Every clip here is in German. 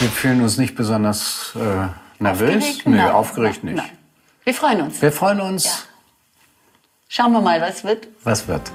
Wir fühlen uns nicht besonders äh, nervös. Aufgeregt? Nö, Nein, aufgeregt nein, nicht. nein. Wir freuen uns. Wir freuen uns. Ja. Schauen wir mal, was wird. Was wird?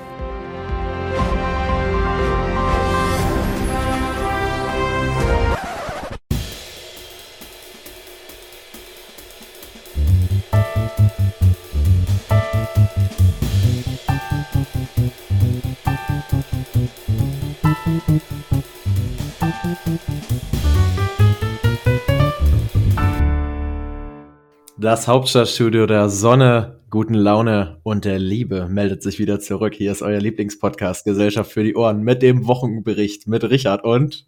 Das Hauptstadtstudio der Sonne, guten Laune und der Liebe meldet sich wieder zurück. Hier ist euer Lieblingspodcast Gesellschaft für die Ohren mit dem Wochenbericht mit Richard und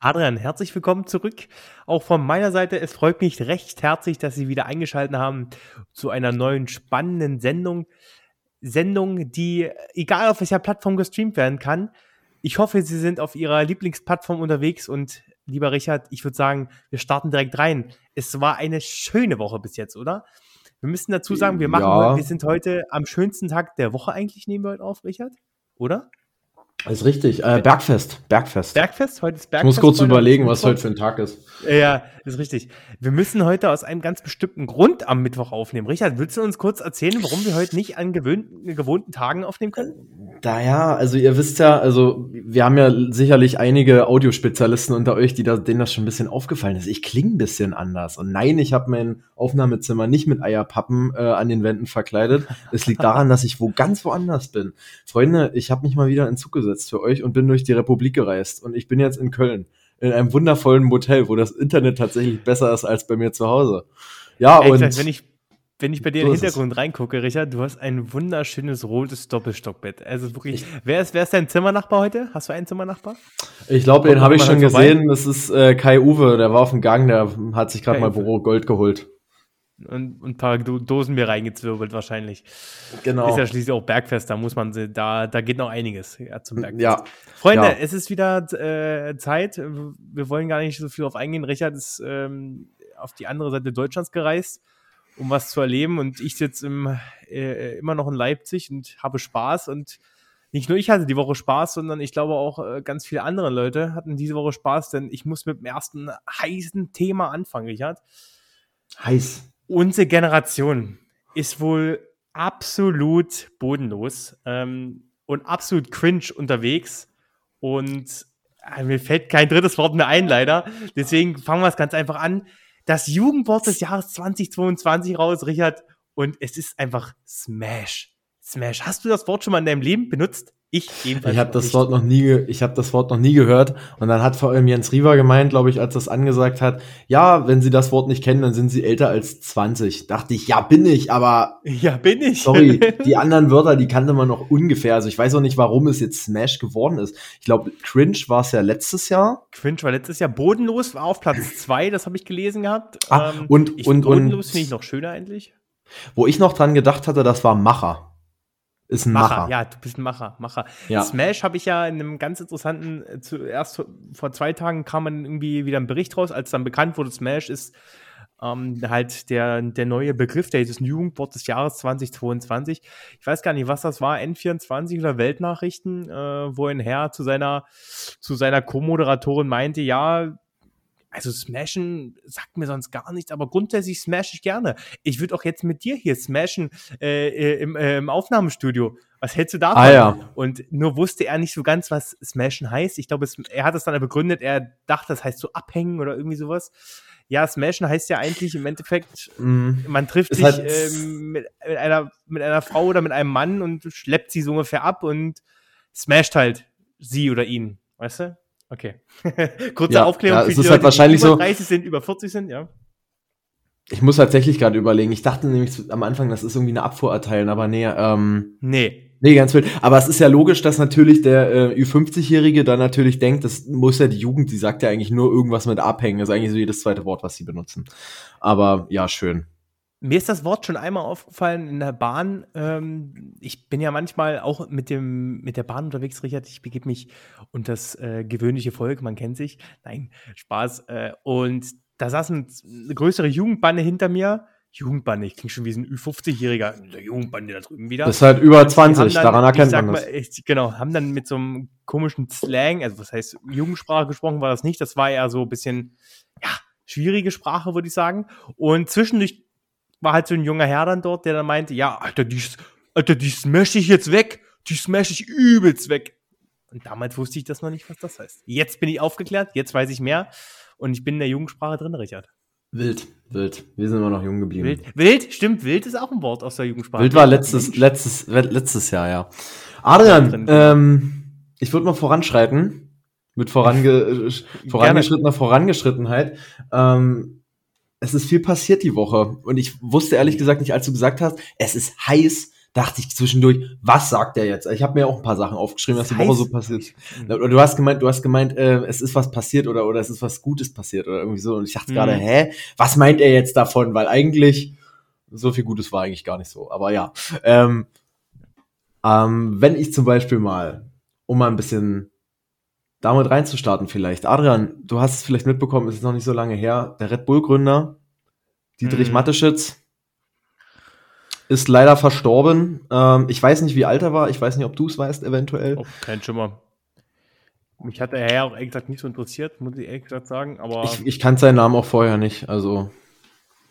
Adrian, herzlich willkommen zurück. Auch von meiner Seite, es freut mich recht herzlich, dass Sie wieder eingeschaltet haben zu einer neuen spannenden Sendung. Sendung, die egal auf welcher Plattform gestreamt werden kann. Ich hoffe, Sie sind auf Ihrer Lieblingsplattform unterwegs und lieber Richard, ich würde sagen, wir starten direkt rein. Es war eine schöne Woche bis jetzt, oder? Wir müssen dazu sagen, wir machen Ja. heute, wir sind heute am schönsten Tag der Woche eigentlich, nehmen wir heute auf, Richard? Oder? Ist richtig, äh, Bergfest, Bergfest. Bergfest? Heute ist ich Bergfest. muss kurz überlegen, was heute für ein Tag ist. Ja, ist richtig. Wir müssen heute aus einem ganz bestimmten Grund am Mittwoch aufnehmen. Richard, willst du uns kurz erzählen, warum wir heute nicht an gewöhnten, gewohnten Tagen aufnehmen können? Daher, also ihr wisst ja, also wir haben ja sicherlich einige Audiospezialisten unter euch, die da, denen das schon ein bisschen aufgefallen ist. Ich klinge ein bisschen anders. Und nein, ich habe mein Aufnahmezimmer nicht mit Eierpappen äh, an den Wänden verkleidet. Es liegt daran, dass ich wo ganz woanders bin. Freunde, ich habe mich mal wieder in Zug gesetzt für euch und bin durch die Republik gereist. Und ich bin jetzt in Köln. In einem wundervollen Motel, wo das Internet tatsächlich besser ist als bei mir zu Hause. Ja, Ehrlich und gesagt, wenn ich, wenn ich bei dir So in den ist es. Hintergrund reingucke, Richard, du hast ein wunderschönes rotes Doppelstockbett. Also wirklich, wer ist, wer ist dein Zimmernachbar heute? Hast du einen Zimmernachbar? Ich glaube, den habe ich schon gesehen. Das ist äh, Kai Uwe, der war auf dem Gang, der hat sich gerade mal. Büro Gold geholt. Und, ein paar Do Dosen mir reingezwirbelt wahrscheinlich. Genau. Ist ja schließlich auch Bergfest, da muss man, da, da geht noch einiges ja, zum Bergfest. Ja. Freunde, Ja. es ist wieder äh, Zeit. Wir wollen gar nicht so viel auf eingehen. Richard ist ähm, auf die andere Seite Deutschlands gereist, um was zu erleben. Und ich sitze im, äh, immer noch in Leipzig und habe Spaß. Und nicht nur ich hatte die Woche Spaß, sondern ich glaube auch äh, ganz viele andere Leute hatten diese Woche Spaß, denn ich muss mit dem ersten heißen Thema anfangen, Richard. Heiß. Unsere Generation ist wohl absolut bodenlos ähm, und absolut cringe unterwegs. Und äh, mir fällt kein drittes Wort mehr ein, leider. Deswegen fangen wir es ganz einfach an. Das Jugendwort des Jahres 2022 raus, Richard. Und es ist einfach Smash. Smash. Hast du das Wort schon mal in deinem Leben benutzt? Ich jedenfalls. Ich habe das nicht. Wort noch nie, ich habe das Wort noch nie gehört. Und dann hat vor allem Jens Riewer gemeint, glaube ich, als das angesagt hat, ja, wenn Sie das Wort nicht kennen, dann sind Sie älter als 20. Dachte ich, ja, bin ich, aber Ja, bin ich. sorry, die anderen Wörter, die kannte man noch ungefähr. Also ich weiß auch nicht, warum es jetzt Smash geworden ist. Ich glaube, Cringe war es ja letztes Jahr. Cringe war letztes Jahr bodenlos, war auf Platz zwei, das habe ich gelesen gehabt. Ähm, Ah, und- ich, und- bodenlos finde ich noch schöner eigentlich. Wo ich noch dran gedacht hatte, das war Macher. Ist ein Macher. ja, du bist ein Macher, Macher. Ja. Smash habe ich ja in einem ganz interessanten, äh, zuerst vor zwei Tagen kam man irgendwie wieder ein Bericht raus, als dann bekannt wurde, Smash ist ähm, halt der, der neue Begriff, der dieses Jugendwort des Jahres 2022. Ich weiß gar nicht, was das war, N24 oder Weltnachrichten, äh, wo ein Herr zu seiner, zu seiner Co-Moderatorin meinte, ja, also Smashen sagt mir sonst gar nichts, aber grundsätzlich smash ich gerne. Ich würde auch jetzt mit dir hier smashen äh, äh, im, äh, im Aufnahmestudio. Was hältst du davon? Ah, ja. Und nur wusste er nicht so ganz, was smashen heißt. Ich glaube, er hat es dann begründet, er dachte, das heißt so abhängen oder irgendwie sowas. Ja, smashen heißt ja eigentlich im Endeffekt, Mhm. man trifft sich halt- ähm, mit, mit, einer, mit einer Frau oder mit einem Mann und schleppt sie so ungefähr ab und smasht halt sie oder ihn. Weißt du? Okay. Kurze Ja, Aufklärung ja, für die ist Leute, halt wahrscheinlich die über so- 30 sind, über 40 sind, ja. Ich muss tatsächlich gerade überlegen. Ich dachte nämlich am Anfang, das ist irgendwie eine Abfuhr erteilen, aber nee, ähm, Nee. Nee, ganz wild. Aber es ist ja logisch, dass natürlich der äh, Ü50-Jährige dann natürlich denkt, das muss ja die Jugend, die sagt ja eigentlich nur irgendwas mit abhängen. Das ist eigentlich so jedes zweite Wort, was sie benutzen. Aber ja, schön. Mir ist das Wort schon einmal aufgefallen in der Bahn. Ähm, ich bin ja manchmal auch mit, dem, mit der Bahn unterwegs, Richard. Ich begebe mich unter das äh, gewöhnliche Volk, man kennt sich. Nein, Spaß. Äh, und da saß ein, eine größere Jugendbande hinter mir, Jugendbande, ich klinge schon wie so ein Ü50-Jähriger, der Jugendbande da drüben wieder. Das ist halt über Die haben 20, dann, daran erkennt man mal, das. ich, genau, haben dann mit so einem komischen Slang, also was heißt Jugendsprache gesprochen war das nicht, das war eher so ein bisschen, ja, schwierige Sprache, würde ich sagen. Und zwischendurch war halt so ein junger Herr dann dort, der dann meinte, ja, Alter, die, Alter, die smash ich jetzt weg, die smash ich übelst weg. Und damals wusste ich das noch nicht, was das heißt. Jetzt bin ich aufgeklärt, jetzt weiß ich mehr und ich bin in der Jugendsprache drin, Richard. Wild, wild. Wir sind immer noch jung geblieben. Wild, wild, stimmt, wild ist auch ein Wort aus der Jugendsprache. Wild war letztes, letztes, letztes Jahr, ja. Adrian, ähm, ich würde mal voranschreiten. Mit vorange vorangeschrittener Vorangeschrittenheit. Ähm, es ist viel passiert die Woche. Und ich wusste ehrlich gesagt nicht, als du gesagt hast, es ist heiß, dachte ich zwischendurch, was sagt der jetzt? Ich habe mir auch ein paar Sachen aufgeschrieben, was die Woche so passiert. Mhm. Oder du hast gemeint, du hast gemeint, äh, es ist was passiert oder, oder es ist was Gutes passiert oder irgendwie so. Und ich dachte Mhm. gerade, hä? Was meint er jetzt davon? Weil eigentlich so viel Gutes war eigentlich gar nicht so. Aber ja. Ähm, ähm, wenn ich zum Beispiel mal, um mal ein bisschen damit reinzustarten vielleicht. Adrian, du hast es vielleicht mitbekommen, es ist noch nicht so lange her. Der Red Bull-Gründer, Dietrich Mhm. Mateschitz, ist leider verstorben. Ähm, ich weiß nicht, wie alt er war. Ich weiß nicht, ob du es weißt, eventuell. Oh, kein Schimmer. Mich hat der Herr auch ehrlich gesagt nicht so interessiert, muss ich ehrlich gesagt sagen. Aber Ich, ich, ich kannte seinen Namen auch vorher nicht. Also,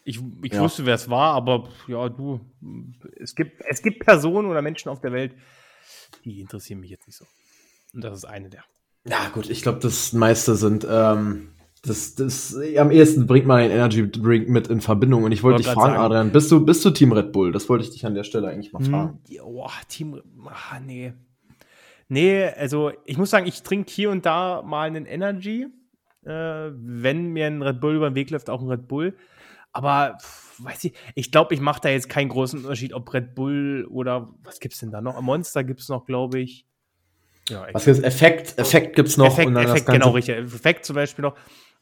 ich, ja. wusste, wer es war, aber ja, du, es gibt, es gibt Personen oder Menschen auf der Welt, die interessieren mich jetzt nicht so. Und das ist eine der. Ja gut, ich glaube, das meiste sind, ähm, das, das, am ehesten bringt man einen Energy Drink mit in Verbindung. Und ich wollte dich fragen, sagen. Adrian, bist du, bist du Team Red Bull? Das wollte ich dich an der Stelle eigentlich mal fragen. Hm, boah, Team, ah, nee. Nee, also ich muss sagen, ich trinke hier und da mal einen Energy. Äh, wenn mir ein Red Bull über den Weg läuft, auch ein Red Bull. Aber pff, weiß ich, ich glaube, ich mache da jetzt keinen großen Unterschied, ob Red Bull oder was gibt's denn da noch? Monster gibt's noch, glaube ich. Ja, Was gibt's? Effekt, Effekt gibt's noch. Effekt, und dann Effekt genau, richtig. Effekt zum Beispiel noch.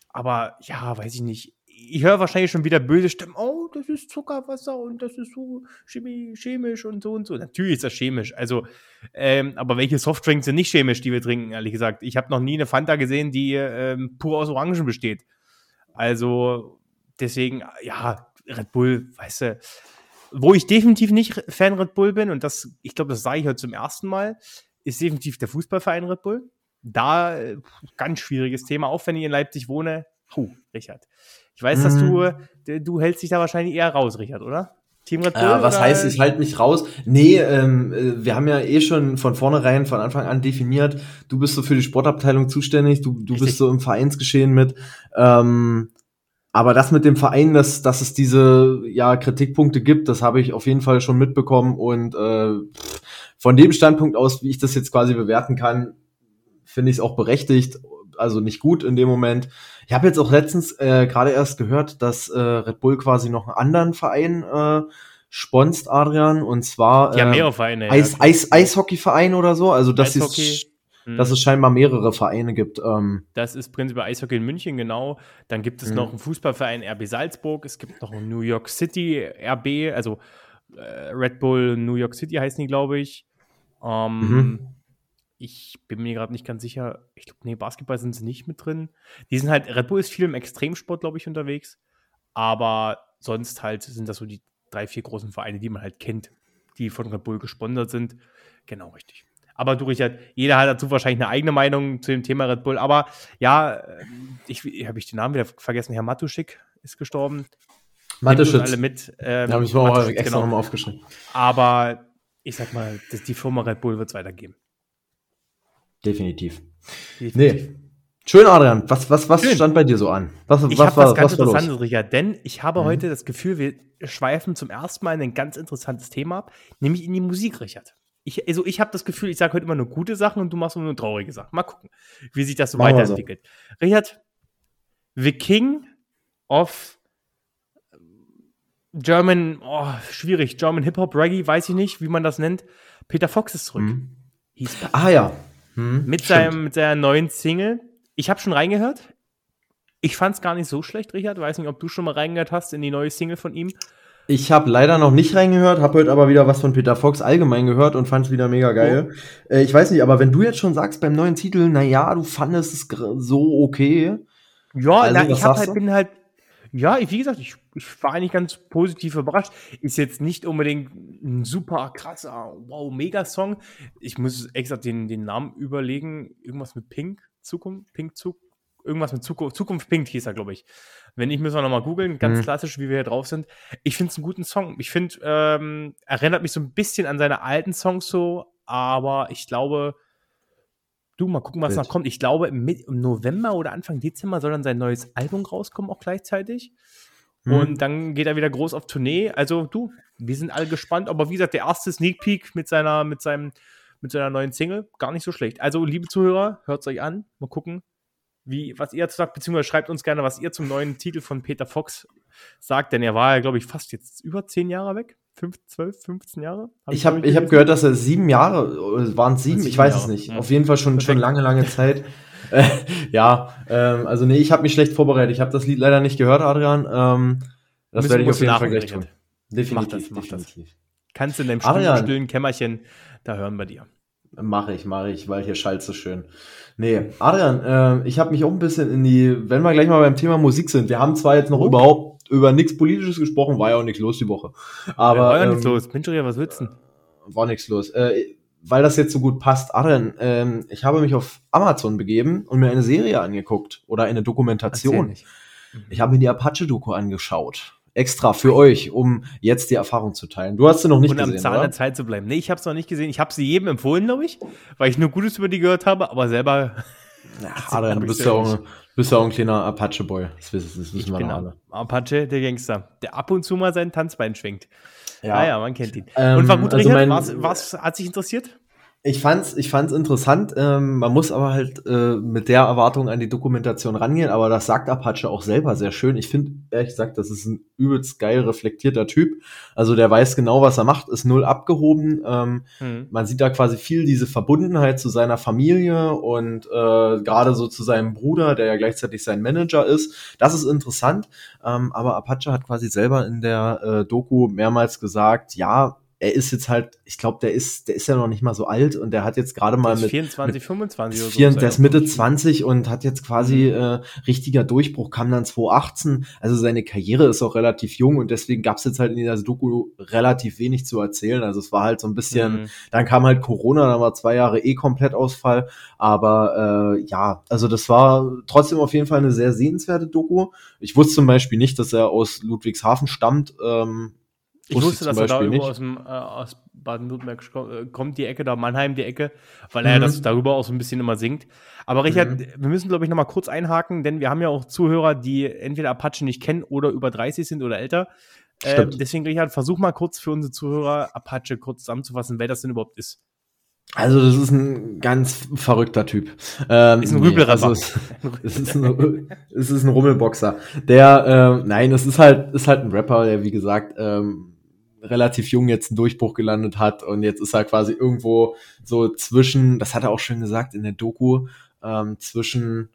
Aber ja, weiß ich nicht. Ich höre wahrscheinlich schon wieder böse Stimmen. Oh, das ist Zuckerwasser und das ist so chemi chemisch und so und so. Natürlich ist das chemisch. Also, ähm, aber welche Softdrinks sind nicht chemisch, die wir trinken, ehrlich gesagt? Ich habe noch nie eine Fanta gesehen, die ähm, pur aus Orangen besteht. Also, deswegen, ja, Red Bull, weißt du, wo ich definitiv nicht Fan Red Bull bin, und das, ich glaube, das sage ich heute zum ersten Mal, ist definitiv der Fußballverein Red Bull. Da äh, ganz schwieriges Thema, auch wenn ich in Leipzig wohne. Puh, Richard. Ich weiß, dass du, Mhm. äh, du hältst dich da wahrscheinlich eher raus, Richard, oder? Team Red Bull? Ja, was oder? heißt, ich halte mich raus? Nee, ähm, äh, wir haben ja eh schon von vornherein, von Anfang an definiert, du bist so für die Sportabteilung zuständig, du, du Richtig. bist so im Vereinsgeschehen mit. Ähm, aber das mit dem Verein, dass, dass es diese ja, Kritikpunkte gibt, das habe ich auf jeden Fall schon mitbekommen. Und äh, pff, von dem Standpunkt aus, wie ich das jetzt quasi bewerten kann, finde ich es auch berechtigt, also nicht gut in dem Moment. Ich habe jetzt auch letztens äh, gerade erst gehört, dass äh, Red Bull quasi noch einen anderen Verein äh, sponst, Adrian, und zwar Die haben äh, mehrere Vereine. Eis, ja. Eis, Eishockeyverein oder so. Also dass, es, Hm. dass es scheinbar mehrere Vereine gibt. Ähm, Das ist prinzipiell Eishockey in München, genau. Dann gibt es Mhm. noch einen Fußballverein RB Salzburg. Es gibt noch einen New York City RB, also äh, Red Bull New York City heißen die, glaube ich. Ähm, Mhm. Ich bin mir gerade nicht ganz sicher. Ich glaube, nee, Basketball sind sie nicht mit drin. Die sind halt, Red Bull ist viel im Extremsport, glaube ich, unterwegs. Aber sonst halt sind das so die drei, vier großen Vereine, die man halt kennt, die von Red Bull gesponsert sind. Genau, richtig. Aber du, Richard, jeder hat dazu wahrscheinlich eine eigene Meinung zu dem Thema Red Bull. Aber ja, ähm, ich habe ich den Namen wieder vergessen. Herr Matuschik ist gestorben. Mateschitz. alle mit. Ähm, Da habe ich mir auch extra genau. nochmal aufgeschrieben. Aber ich sag mal, das, die Firma Red Bull wird es weitergeben. Definitiv. Definitiv. Nee. Schön, Adrian. Was, was, was Schön. stand bei dir so an? Was, Ich was habe was ganz was war los? Interessantes, Richard, denn ich habe Mhm. heute das Gefühl, wir schweifen zum ersten Mal in ein ganz interessantes Thema ab, nämlich in die Musik, Richard. Ich, also ich habe das Gefühl, ich sage heute immer nur gute Sachen und du machst immer nur traurige Sachen. Mal gucken, wie sich das so Machen wir so. weiterentwickelt. Richard, The King of German, oh, schwierig, German Hip-Hop, Reggae, weiß ich nicht, wie man das nennt. Peter Fox ist zurück. Mhm. Hieß Ah ja. Hm, mit, stimmt. seinem, mit seiner neuen Single. Ich habe schon reingehört. Ich fand es gar nicht so schlecht, Richard. Weiß nicht, ob du schon mal reingehört hast in die neue Single von ihm. Ich habe leider noch nicht reingehört, habe heute aber wieder was von Peter Fox allgemein gehört und fand es wieder mega geil. Äh, ich weiß nicht, aber wenn du jetzt schon sagst beim neuen Titel, na ja, du fandest es so okay. Ja, Also, na, ich hab halt, bin halt, Ja, ich, wie gesagt, ich, ich war eigentlich ganz positiv überrascht. Ist jetzt nicht unbedingt ein super krasser, wow, Mega-Song. Ich muss extra den, den Namen überlegen. Irgendwas mit Pink, Zukunft, Pink, Zukunft. Irgendwas mit Zukunft, Zukunft Pink hieß er, glaube ich. Wenn nicht, müssen wir nochmal googeln. Ganz Mhm. klassisch, wie wir hier drauf sind. Ich finde es einen guten Song. Ich finde, ähm, erinnert mich so ein bisschen an seine alten Songs so, aber ich glaube, du, mal gucken, was Wild. noch kommt. Ich glaube, im November oder Anfang Dezember soll dann sein neues Album rauskommen, auch gleichzeitig. Mhm. Und dann geht er wieder groß auf Tournee. Also, du, wir sind alle gespannt. Aber wie gesagt, der erste Sneak Peek mit seiner, mit seinem, mit seiner neuen Single, gar nicht so schlecht. Also, liebe Zuhörer, hört es euch an. Mal gucken, wie, was ihr dazu sagt, beziehungsweise schreibt uns gerne, was ihr zum neuen Titel von Peter Fox sagt, denn er war ja, glaube ich, fast jetzt über zehn Jahre weg. Fünf, zwölf, 15 Jahre? Hab Ich habe ich hab gehört, dass er sieben Jahre, waren es sieben, Sieben ich weiß es Jahre, nicht. ja. Auf jeden Fall schon, schon lange, lange Zeit. Äh, ja, ähm, also nee, ich habe mich schlecht vorbereitet. Ich habe das Lied leider nicht gehört, Adrian. Ähm, das Müssen- werde ich auf jeden Fall gleich tun. Definitiv, Mach das, mach das. definitiv. Kannst du in deinem Adrian. stillen, stillen Kämmerchen da hören bei dir. Mache ich, mache ich, weil hier schallt so schön. Nee, Adrian, äh, ich habe mich auch ein bisschen in die, wenn wir gleich mal beim Thema Musik sind, wir haben zwar jetzt noch Oh. überhaupt über nichts Politisches gesprochen, war ja auch nichts los die Woche. Aber war ja ähm, nichts los. Mensch, Ria, was willst du? denn? war nichts los. Äh, weil das jetzt so gut passt, Adrian, ähm, ich habe mich auf Amazon begeben und mir eine Serie angeguckt oder eine Dokumentation. nicht. Ich habe mir die Apache-Doku angeschaut. Extra für euch, um jetzt die Erfahrung zu teilen. Du hast sie noch nicht und am gesehen, Zahn oder? der Zeit zu bleiben. Nee, ich habe es noch nicht gesehen. Ich habe sie jedem empfohlen, glaube ich, weil ich nur Gutes über die gehört habe, aber selber Ja, hab du bist ja, auch. Bist ja auch ein kleiner Apache-Boy. Das wissen, das wissen ich wir bin alle. Apache, der Gangster, der ab und zu mal sein Tanzbein schwingt. Ja, Ja, ja, man kennt ihn. Ähm, und war gut, also Richard? mein- was, was hat sich interessiert? Ich fand's, ich fand's interessant. Ähm, man muss aber halt äh, mit der Erwartung an die Dokumentation rangehen. Aber das sagt Apache auch selber sehr schön. Ich finde, ehrlich gesagt, das ist ein übelst geil reflektierter Typ. Also der weiß genau, was er macht, ist null abgehoben. Ähm, Hm. man sieht da quasi viel diese Verbundenheit zu seiner Familie und äh, gerade so zu seinem Bruder, der ja gleichzeitig sein Manager ist. Das ist interessant. Ähm, aber Apache hat quasi selber in der äh, Doku mehrmals gesagt, ja, er ist jetzt halt, ich glaube, der ist, der ist ja noch nicht mal so alt und der hat jetzt gerade mal mit 24, 25 oder so. Vier, er, der ist Mitte ich. 20 und hat jetzt quasi äh, richtiger Durchbruch, kam dann 2018. Also seine Karriere ist auch relativ jung und deswegen gab es jetzt halt in dieser Doku relativ wenig zu erzählen. Also es war halt so ein bisschen, Mhm. dann kam halt Corona, dann war zwei Jahre eh Komplettausfall. Aber äh, ja, also das war trotzdem auf jeden Fall eine sehr sehenswerte Doku. Ich wusste zum Beispiel nicht, dass er aus Ludwigshafen stammt. Ähm, Ich wusste, dass er da irgendwo aus, dem, äh, aus Baden-Württemberg äh, kommt, die Ecke, da Mannheim, die Ecke, weil er Mhm. das darüber auch so ein bisschen immer singt. Aber Richard, Mhm. wir müssen, glaube ich, noch mal kurz einhaken, denn wir haben ja auch Zuhörer, die entweder Apache nicht kennen oder über 30 sind oder älter. Äh, deswegen, Richard, versuch mal kurz für unsere Zuhörer Apache kurz zusammenzufassen, wer das denn überhaupt ist. Also das ist ein ganz verrückter Typ. Ähm, Ist ein nee, Rübelrapper. also es, es, ist ein, es ist ein Rummelboxer. Der, ähm, nein, es ist halt, ist halt ein Rapper, der wie gesagt ähm, relativ jung jetzt einen Durchbruch gelandet hat und jetzt ist er quasi irgendwo so zwischen, das hat er auch schön gesagt in der Doku, ähm, zwischen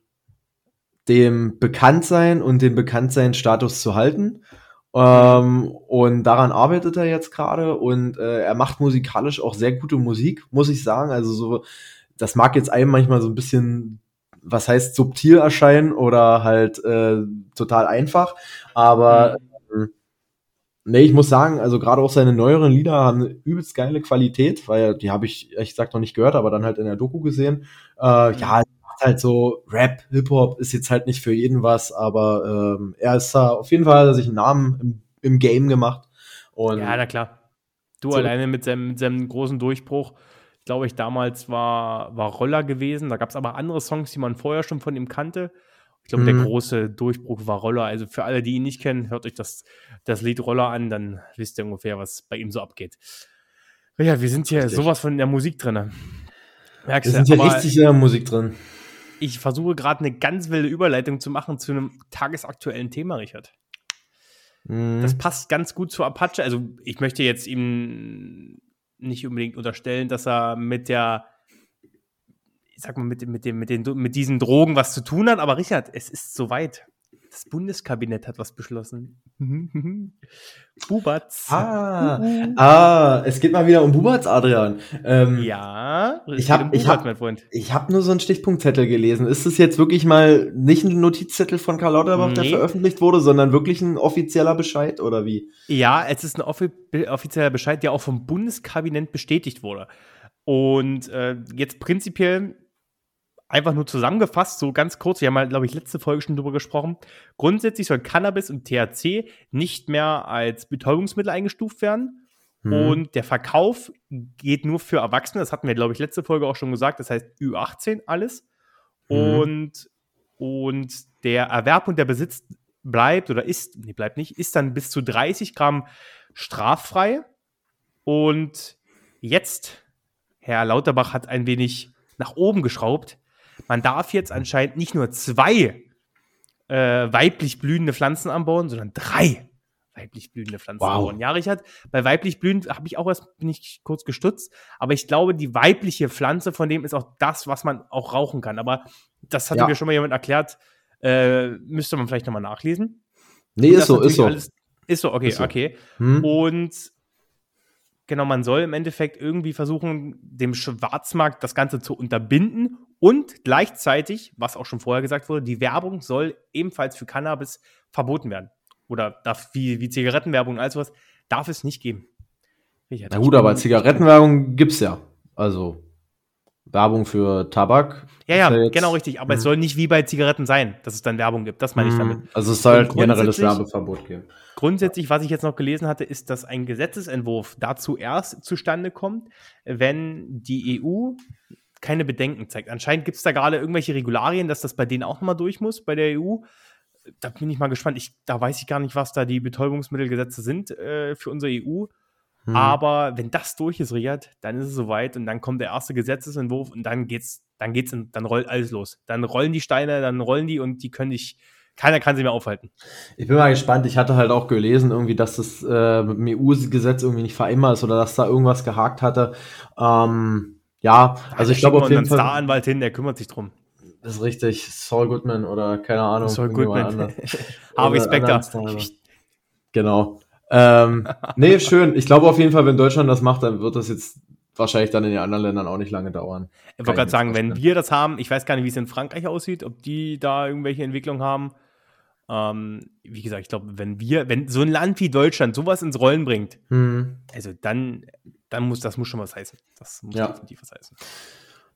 dem Bekanntsein und den Bekanntsein-Status zu halten. Ähm, und daran arbeitet er jetzt gerade und äh, er macht musikalisch auch sehr gute Musik, muss ich sagen. Also so, das mag jetzt einem manchmal so ein bisschen, was heißt subtil erscheinen oder halt äh, total einfach, aber ähm, nee, ich muss sagen, also gerade auch seine neueren Lieder haben eine übelst geile Qualität, weil die habe ich ehrlich gesagt noch nicht gehört, aber dann halt in der Doku gesehen. Äh, ja, macht halt so Rap, Hip-Hop ist jetzt halt nicht für jeden was, aber ähm, er ist da auf jeden Fall sich einen Namen im, im Game gemacht. Und Ja, na klar. Du So. alleine mit seinem, mit seinem großen Durchbruch, glaube ich, damals war, war Roller gewesen. Da gab es aber andere Songs, die man vorher schon von ihm kannte. Ich glaube, der Mhm. große Durchbruch war Roller. Also für alle, die ihn nicht kennen, hört euch das, das Lied Roller an, dann wisst ihr ungefähr, was bei ihm so abgeht. Ja, wir sind hier Richtig. sowas von in der Musik drin. Merkst wir sind hier richtig in der Musik drin. ich versuche gerade eine ganz wilde Überleitung zu machen zu einem tagesaktuellen Thema, Richard. Mhm. Das passt ganz gut zu Apache. Also ich möchte jetzt ihm nicht unbedingt unterstellen, dass er mit der, ich sag mal, mit, dem- mit, dem, mit, den, mit diesen Drogen was zu tun hat, aber Richard, es ist soweit. Das Bundeskabinett hat was beschlossen. Bubatz. Ah, ah, es geht mal wieder um Bubatz, Adrian. Ähm, Ja, Ich geht hab- um ich hab- mein Freund. Ich habe nur so einen Stichpunktzettel gelesen. Ist es jetzt wirklich mal nicht ein Notizzettel von Karl Lauterbach, der Nee. veröffentlicht wurde, sondern wirklich ein offizieller Bescheid oder wie? Ja, es ist ein offi offizieller Bescheid, der auch vom Bundeskabinett bestätigt wurde. Und äh, jetzt prinzipiell einfach nur zusammengefasst, so ganz kurz, wir haben, glaube ich, letzte Folge schon drüber gesprochen. Grundsätzlich soll Cannabis und THC nicht mehr als Betäubungsmittel eingestuft werden. Hm. Und der Verkauf geht nur für Erwachsene. Das hatten wir, glaube ich, letzte Folge auch schon gesagt. Das heißt Ü18 alles. Mhm. Und, und der Erwerb und der Besitz bleibt oder ist, nee, bleibt nicht, ist dann bis zu 30 Gramm straffrei. Und jetzt, Herr Lauterbach hat ein wenig nach oben geschraubt. Man darf jetzt anscheinend nicht nur zwei äh, weiblich blühende Pflanzen anbauen, sondern drei weiblich blühende Pflanzen Wow. anbauen. Ja, Richard, bei weiblich blühend habe ich auch erst, bin ich kurz gestutzt, aber ich glaube, die weibliche Pflanze von dem ist auch das, was man auch rauchen kann. Aber das hatte Ja. mir schon mal jemand erklärt, äh, müsste man vielleicht nochmal nachlesen. Nee, Und ist so, ist so. Alles, ist so, okay, Ist so. okay. Hm? Und genau, man soll im Endeffekt irgendwie versuchen, dem Schwarzmarkt das Ganze zu unterbinden und gleichzeitig, was auch schon vorher gesagt wurde, die Werbung soll ebenfalls für Cannabis verboten werden. Oder darf, wie, wie Zigarettenwerbung und all sowas, darf es nicht geben. Richard, Na gut, aber Zigarettenwerbung gibt's ja. Also Werbung für Tabak. Ja, ja, jetzt- genau richtig. Aber es Mhm. soll nicht wie bei Zigaretten sein, dass es dann Werbung gibt. Das meine ich damit. Hm, Also es soll ein generelles Werbeverbot geben. Grundsätzlich, was ich jetzt noch gelesen hatte, ist, dass ein Gesetzesentwurf dazu erst zustande kommt, wenn die EU keine Bedenken zeigt. Anscheinend gibt es da gerade irgendwelche Regularien, dass das bei denen auch nochmal durch muss, bei der EU. Da bin ich mal gespannt. Ich, da weiß ich gar nicht, was da die Betäubungsmittelgesetze sind äh, für unsere EU. Hm. Aber wenn das durch ist, Riyad, dann ist es soweit und dann kommt der erste Gesetzesentwurf und dann geht's, dann geht's, in, dann rollt alles los. Dann rollen die Steine, dann rollen die und die können nicht, keiner kann sie mehr aufhalten. Ich bin mal gespannt. Ich hatte halt auch gelesen, irgendwie, dass das äh, mit dem EU-Gesetz irgendwie nicht vereinbar ist oder dass da irgendwas gehakt hatte. Ähm, ja, also ich glaube auf jeden Fall. Staranwalt hin, der kümmert sich drum. Das ist richtig. Saul Goodman oder keine Ahnung. Saul Goodman. Harvey Specter. Genau. Ähm, nee, schön. Ich glaube auf jeden Fall, wenn Deutschland das macht, dann wird das jetzt wahrscheinlich dann in den anderen Ländern auch nicht lange dauern. Ich wollte gerade sagen, wenn wir das haben, ich weiß gar nicht, wie es in Frankreich aussieht, ob die da irgendwelche Entwicklungen haben. Ähm, wie gesagt, ich glaube, wenn wir, wenn so ein Land wie Deutschland sowas ins Rollen bringt, Hm. also dann, dann muss das muss schon was heißen. Das muss Ja. definitiv was heißen.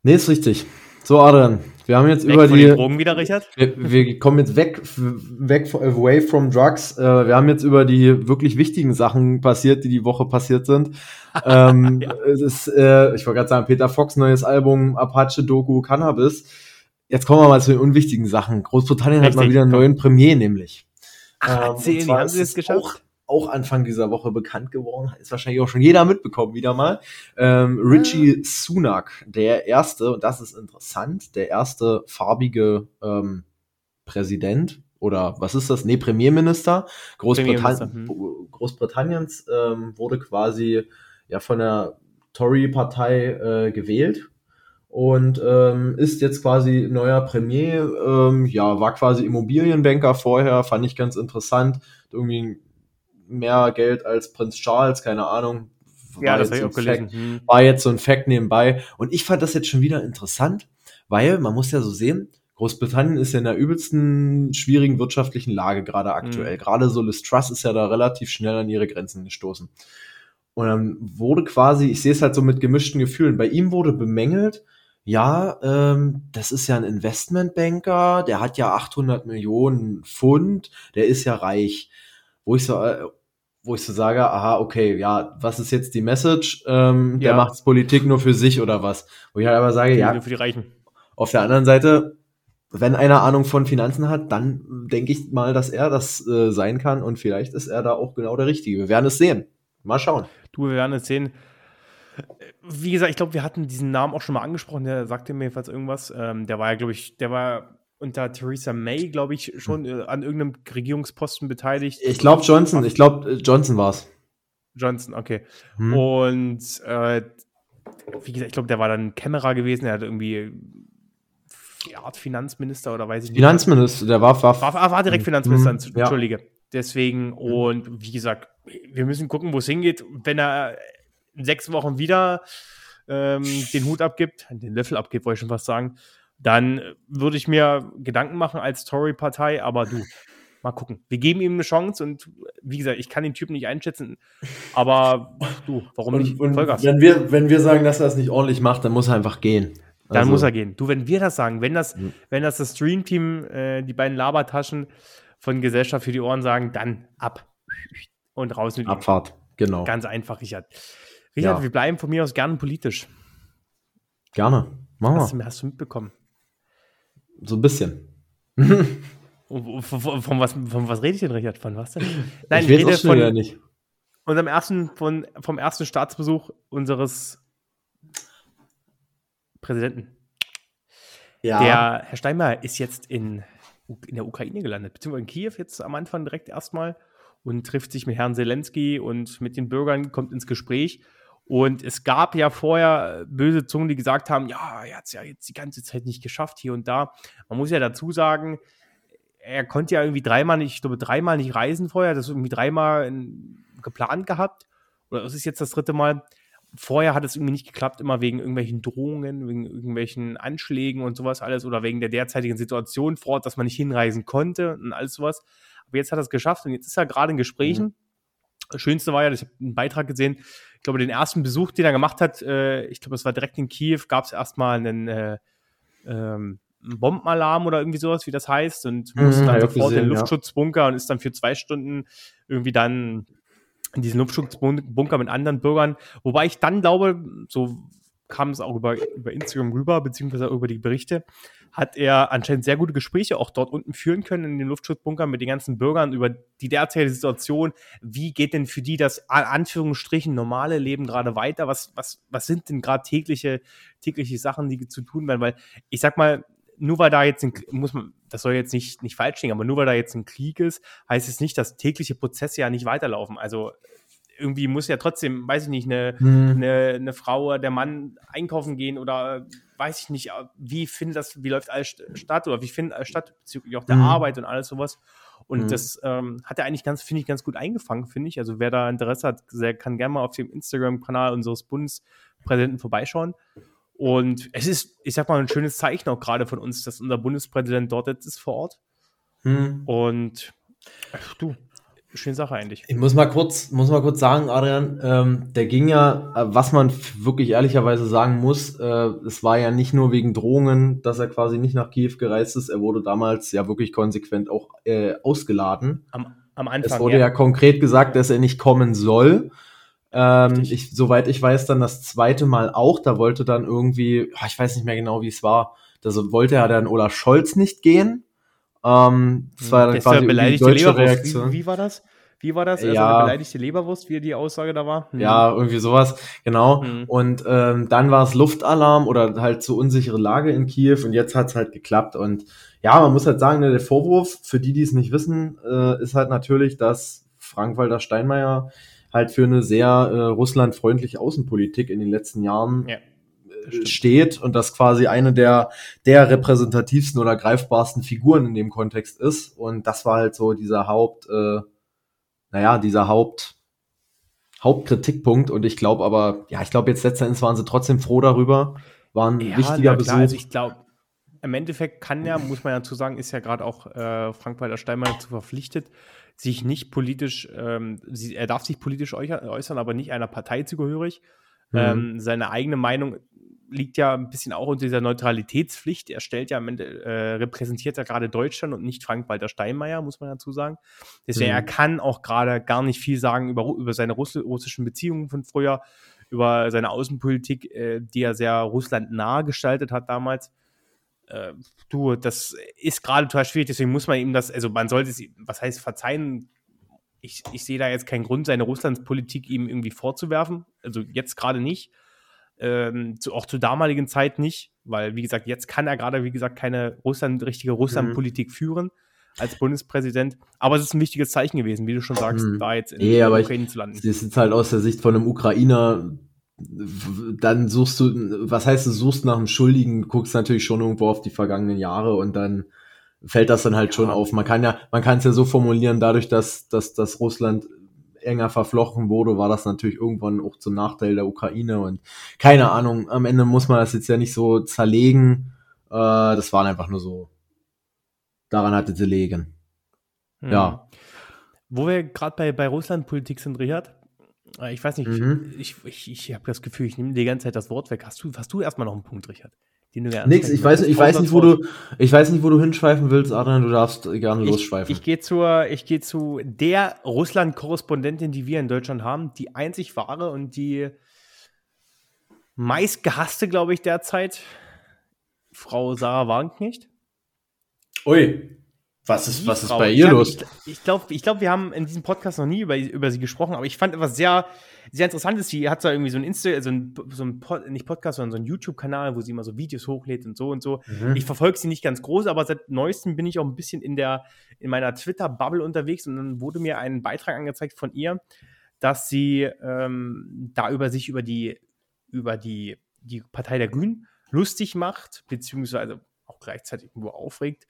Nee, ist richtig. So, Adrian, wir haben jetzt Weg über die. Drogen wieder, Richard. Wir, wir kommen jetzt weg, weg, von- away from drugs. Äh, wir haben jetzt über die wirklich wichtigen Sachen passiert, die die Woche passiert sind. ähm, Ja. Es ist, äh, ich wollte gerade sagen, Peter Fox neues Album, Apache Doku Cannabis. Jetzt kommen wir mal zu den unwichtigen Sachen. Großbritannien hat mal Richtig, wieder einen komm. neuen Premier, nämlich. Ach, Ähm, erzähl, und wie zwar haben sie es geschafft? Auch, auch Anfang dieser Woche bekannt geworden. Ist wahrscheinlich auch schon jeder mitbekommen wieder mal. Ähm, Richie Sunak, der erste, und das ist interessant, der erste farbige ähm, Präsident oder was ist das? Nee, Premierminister, Großbritann Premierminister, Großbritanniens ähm, wurde quasi ja von der Tory-Partei äh, gewählt und ähm, ist jetzt quasi neuer Premier. Ähm, ja, war quasi Immobilienbanker vorher, fand ich ganz interessant. Irgendwie mehr Geld als Prinz Charles, keine Ahnung. Ja, War das jetzt habe ich so auch ein gelesen. Hm. war jetzt so ein Fact nebenbei. Und ich fand das jetzt schon wieder interessant, weil man muss ja so sehen, Großbritannien ist ja in der übelsten schwierigen wirtschaftlichen Lage gerade aktuell. Mhm. Gerade so Liz Truss ist ja da relativ schnell an ihre Grenzen gestoßen. Und dann wurde quasi, ich sehe es halt so mit gemischten Gefühlen, bei ihm wurde bemängelt, ja, ähm, das ist ja ein Investmentbanker, der hat ja 800 Millionen Pfund, der ist ja reich. Wo ich so, äh, wo ich so sage, aha, okay, ja, was ist jetzt die Message? Ähm, Der Ja. macht Politik nur für sich oder was? Wo ich halt aber sage, ja, Nur für die Reichen. auf der anderen Seite, wenn einer Ahnung von Finanzen hat, dann denke ich mal, dass er das äh, sein kann und vielleicht ist er da auch genau der Richtige. Wir werden es sehen. Mal schauen. Du, wir werden es sehen. Wie gesagt, ich glaube, wir hatten diesen Namen auch schon mal angesprochen. Der sagte mir jedenfalls irgendwas. Ähm, der war ja, glaube ich, der war unter Theresa May, glaube ich, schon äh, an irgendeinem Regierungsposten beteiligt. Ich glaube Johnson, ich glaube Johnson war's. Johnson, okay. Hm. Und äh, wie gesagt, ich glaube, der war dann Kämmerer gewesen. Er hat irgendwie Art Finanzminister oder weiß ich nicht. Finanzminister, der war, war, war, war direkt Finanzminister, Mhm, ja. entschuldige. Deswegen, und wie gesagt, wir müssen gucken, wo es hingeht. Wenn er in sechs Wochen wieder ähm, den Hut abgibt, den Löffel abgibt, wollte ich schon fast sagen, dann würde ich mir Gedanken machen als Tory-Partei, aber du, mal gucken. Wir geben ihm eine Chance und wie gesagt, ich kann den Typen nicht einschätzen, aber du, warum nicht? Und, und Vollgas. wenn, wir, wenn wir sagen, dass er es nicht ordentlich macht, dann muss er einfach gehen. Dann Also, muss er gehen. Du, wenn wir das sagen, wenn das, Mhm. wenn das das Stream-Team, äh, die beiden Labertaschen von Gesellschaft für die Ohren sagen, dann ab und raus mit ihm. Abfahrt, genau. Ganz einfach, Richard. Richard, Ja. wir bleiben von mir aus gerne politisch. Gerne. Machen Hast wir. du, hast du mitbekommen? So ein bisschen. Von, von, von, was, von was rede ich denn, Richard? Von was denn? Nein, ich ich, rede von nicht. unserem ersten, von, vom ersten Staatsbesuch unseres Präsidenten. Ja. Der Herr Steinmeier ist jetzt in, in der Ukraine gelandet, beziehungsweise in Kiew jetzt am Anfang direkt erstmal und trifft sich mit Herrn Zelensky und mit den Bürgern, kommt ins Gespräch. Und es gab ja vorher böse Zungen, die gesagt haben, ja, er hat es ja jetzt die ganze Zeit nicht geschafft, hier und da. Man muss ja dazu sagen, er konnte ja irgendwie dreimal nicht, ich glaube, dreimal nicht reisen vorher, das ist irgendwie dreimal in, geplant gehabt. Oder es ist jetzt das dritte Mal. Vorher hat es irgendwie nicht geklappt, immer wegen irgendwelchen Drohungen, wegen irgendwelchen Anschlägen und sowas alles oder wegen der derzeitigen Situation vor Ort, dass man nicht hinreisen konnte und alles sowas. Aber jetzt hat er es geschafft und jetzt ist er gerade in Gesprächen. Das Schönste war ja, ich habe einen Beitrag gesehen, ich glaube, den ersten Besuch, den er gemacht hat, äh, ich glaube, es war direkt in Kiew, gab es erstmal einen, äh, ähm, Bombenalarm oder irgendwie sowas, wie das heißt, und Mhm, musste dann sofort in den gesehen, ja. Luftschutzbunker und ist dann für zwei Stunden irgendwie dann in diesen Luftschutzbunker mit anderen Bürgern. Wobei ich dann glaube, so kam es auch über, über Instagram rüber, beziehungsweise auch über die Berichte, hat er anscheinend sehr gute Gespräche auch dort unten führen können in den Luftschutzbunkern mit den ganzen Bürgern über die derzeitige Situation. Wie geht denn für die das an Anführungsstrichen normale Leben gerade weiter? Was, was, was sind denn gerade tägliche, tägliche Sachen, die zu tun werden? Weil ich sag mal, nur weil da jetzt ein, muss man, das soll jetzt nicht, nicht falsch klingen, aber nur weil da jetzt ein Krieg ist, heißt es nicht, dass tägliche Prozesse ja nicht weiterlaufen. Also irgendwie muss ja trotzdem, weiß ich nicht, eine, Hm. eine, eine Frau oder der Mann einkaufen gehen oder weiß ich nicht, wie findet das, wie läuft alles st- statt oder wie findet alles statt, bezüglich auch der Mhm. Arbeit und alles sowas. Und Mhm. das ähm, hat er eigentlich ganz, finde ich, ganz gut eingefangen, finde ich. Also wer da Interesse hat, sehr, kann gerne mal auf dem Instagram-Kanal unseres Bundespräsidenten vorbeischauen. Und es ist, ich sag mal, ein schönes Zeichen auch gerade von uns, dass unser Bundespräsident dort jetzt ist vor Ort. Hm. Und ach, du, schöne Sache eigentlich. Ich muss mal kurz, muss mal kurz sagen, Adrian, ähm, der ging ja, äh, was man wirklich ehrlicherweise sagen muss, äh, es war ja nicht nur wegen Drohungen, dass er quasi nicht nach Kiew gereist ist, er wurde damals ja wirklich konsequent auch äh, ausgeladen. Am, am Anfang. Es wurde ja. konkret gesagt, dass er nicht kommen soll. Ähm, ich, soweit ich weiß, dann das zweite Mal auch. Da wollte dann irgendwie, ah, ich weiß nicht mehr genau, wie es war. Da wollte ja dann Olaf Scholz nicht gehen. Ähm, das war dann Das quasi die deutsche Leberwurst. Reaktion. Wie, wie war das? Wie war das? Also Ja. eine beleidigte Leberwurst, wie die Aussage da war? Hm. Ja, irgendwie sowas, genau. Mhm. Und ähm, dann war es Luftalarm oder halt so unsichere Lage in Kiew und jetzt hat's halt geklappt. Und ja, man muss halt sagen, ne, der Vorwurf, für die, die es nicht wissen, äh, ist halt natürlich, dass Frank-Walter Steinmeier halt für eine sehr äh, russlandfreundliche Außenpolitik in den letzten Jahren Ja, stimmt. steht und das quasi eine der, der repräsentativsten oder greifbarsten Figuren in dem Kontext ist. Und das war halt so dieser Haupt, äh, naja, dieser Haupt, Hauptkritikpunkt. Und ich glaube aber, ja, ich glaube jetzt letzten Endes waren sie trotzdem froh darüber. War ein Ja, wichtiger na Besuch. klar, also ich glaube, im Endeffekt kann ja, muss man ja dazu sagen, ist ja gerade auch äh, Frank-Walter Steinmeier zu verpflichtet, sich nicht politisch, ähm, sie, er darf sich politisch äußern, äußern, aber nicht einer Partei zugehörig. Mhm. Ähm, seine eigene Meinung liegt ja ein bisschen auch unter dieser Neutralitätspflicht. Er stellt ja am Ende, äh, repräsentiert ja gerade Deutschland und nicht Frank-Walter Steinmeier, muss man dazu sagen. Deswegen, Mhm. er kann auch gerade gar nicht viel sagen über, über seine Russ russischen Beziehungen von früher, über seine Außenpolitik, äh, die er sehr russlandnah gestaltet hat damals. Äh, du, das ist gerade total schwierig, deswegen muss man ihm das, also man sollte es, ihm- was heißt verzeihen, ich, ich sehe da jetzt keinen Grund, seine Russlandspolitik ihm irgendwie vorzuwerfen. Also jetzt gerade nicht. Ähm, zu, auch zur damaligen Zeit nicht, weil, wie gesagt, jetzt kann er gerade, wie gesagt, keine Russland, richtige Russlandpolitik führen als Bundespräsident. Aber es ist ein wichtiges Zeichen gewesen, wie du schon sagst, Mhm. da jetzt in Nee, der aber ich- Ukraine zu landen. Das ist jetzt halt aus der Sicht von einem Ukrainer dann suchst du, was heißt du suchst nach einem Schuldigen, guckst natürlich schon irgendwo auf die vergangenen Jahre und dann fällt das dann halt ja. schon auf. Man kann ja, man kann es ja so formulieren, dadurch, dass, dass, dass Russland enger verflochten wurde, war das natürlich irgendwann auch zum Nachteil der Ukraine und keine Ahnung, am Ende muss man das jetzt ja nicht so zerlegen. Äh, das waren einfach nur so, daran hatte sie legen. Hm. Ja. Wo wir gerade bei, bei Russland-Politik sind, Richard, äh, ich weiß nicht, mhm. ich, ich, ich habe das Gefühl, ich nehme die ganze Zeit das Wort weg. Hast du, hast du erstmal noch einen Punkt, Richard? Den du Nix, ich weiß, ich weiß nicht, wo du, ich weiß nicht, wo du hinschweifen willst, Adrian, du darfst gerne ich, losschweifen. Ich gehe zur, ich gehe zu der Russland-Korrespondentin, die wir in Deutschland haben, die einzig wahre und die meistgehasste, glaube ich, derzeit, Frau Sarah Wagenknecht. Ui. Was ist, was ist bei ihr los? Ich, ich glaube, ich glaub, wir haben in diesem Podcast noch nie über, über sie gesprochen, aber ich fand etwas sehr, sehr interessantes. Sie hat da irgendwie so ein Insta, also ein, so ein Pod, nicht Podcast, sondern so ein YouTube-Kanal, wo sie immer so Videos hochlädt und so und so. Mhm. Ich verfolge sie nicht ganz groß, aber seit neuestem bin ich auch ein bisschen in der, in meiner Twitter-Bubble unterwegs und dann wurde mir ein Beitrag angezeigt von ihr, dass sie ähm, da über sich, über die, über die, die Partei der Grünen lustig macht, beziehungsweise auch gleichzeitig irgendwo aufregt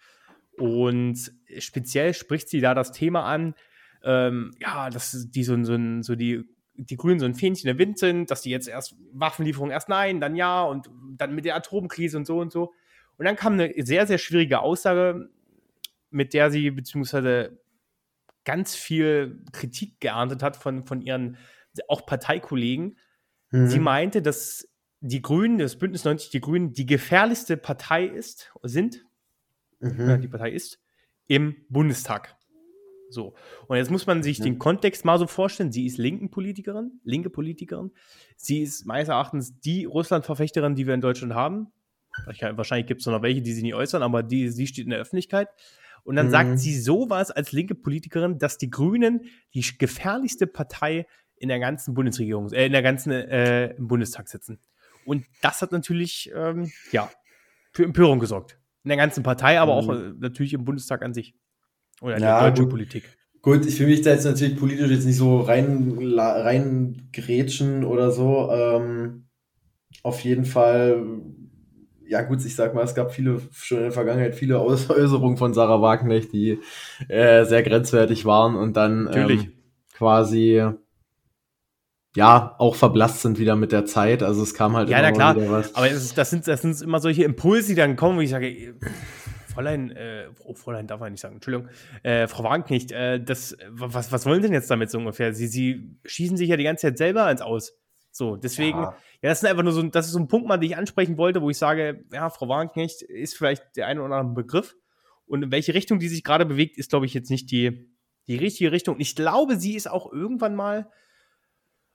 und speziell spricht sie da das Thema an, ähm, ja, dass die so, so, so die, die Grünen so ein Fähnchen der Wind sind, dass die jetzt erst Waffenlieferung erst nein, dann ja und dann mit der Atomkrise und so und so. Und dann kam eine sehr, sehr schwierige Aussage, mit der sie beziehungsweise ganz viel Kritik geerntet hat von, von ihren auch Parteikollegen. Mhm. Sie meinte, dass die Grünen, das Bündnis 90 Die Grünen, die gefährlichste Partei ist, sind, mhm. äh, die Partei ist, im Bundestag. So. Und jetzt muss man sich ja. den Kontext mal so vorstellen. Sie ist linken Politikerin, linke Politikerin. Sie ist meines Erachtens die Russland-Verfechterin, die wir in Deutschland haben. Wahrscheinlich gibt es noch welche, die sich nicht äußern, aber die, sie steht in der Öffentlichkeit. Und dann mhm. sagt sie sowas als linke Politikerin, dass die Grünen die gefährlichste Partei in der ganzen Bundesregierung, äh, in der ganzen äh, im Bundestag sitzen. Und das hat natürlich, ähm, ja, für Empörung gesorgt. In der ganzen Partei, aber auch mhm. äh, natürlich im Bundestag an sich. Oder in ja, der deutschen gut. Politik. Gut, ich will mich da jetzt natürlich politisch jetzt nicht so rein, rein grätschen oder so. Ähm, auf jeden Fall, ja gut, ich sag mal, es gab viele, schon in der Vergangenheit viele Äußerungen von Sarah Wagner, die äh, sehr grenzwertig waren und dann ähm, quasi ja, auch verblasst sind wieder mit der Zeit. Also es kam halt ja, immer klar. wieder was. Aber ist, das, sind, das sind immer solche Impulse, die dann kommen, wo ich sage, Fräulein, äh, oh, Fräulein darf man nicht sagen, Entschuldigung, äh, Frau Wagenknecht, äh, das, was, was wollen Sie denn jetzt damit so ungefähr? Sie, Sie schießen sich ja die ganze Zeit selber ins Aus. So, deswegen, ja. ja, das ist einfach nur so, das ist so ein Punkt mal, den ich ansprechen wollte, wo ich sage, ja, Frau Wagenknecht ist vielleicht der eine oder andere Begriff. Und in welche Richtung die sich gerade bewegt, ist, glaube ich, jetzt nicht die, die richtige Richtung. Ich glaube, sie ist auch irgendwann mal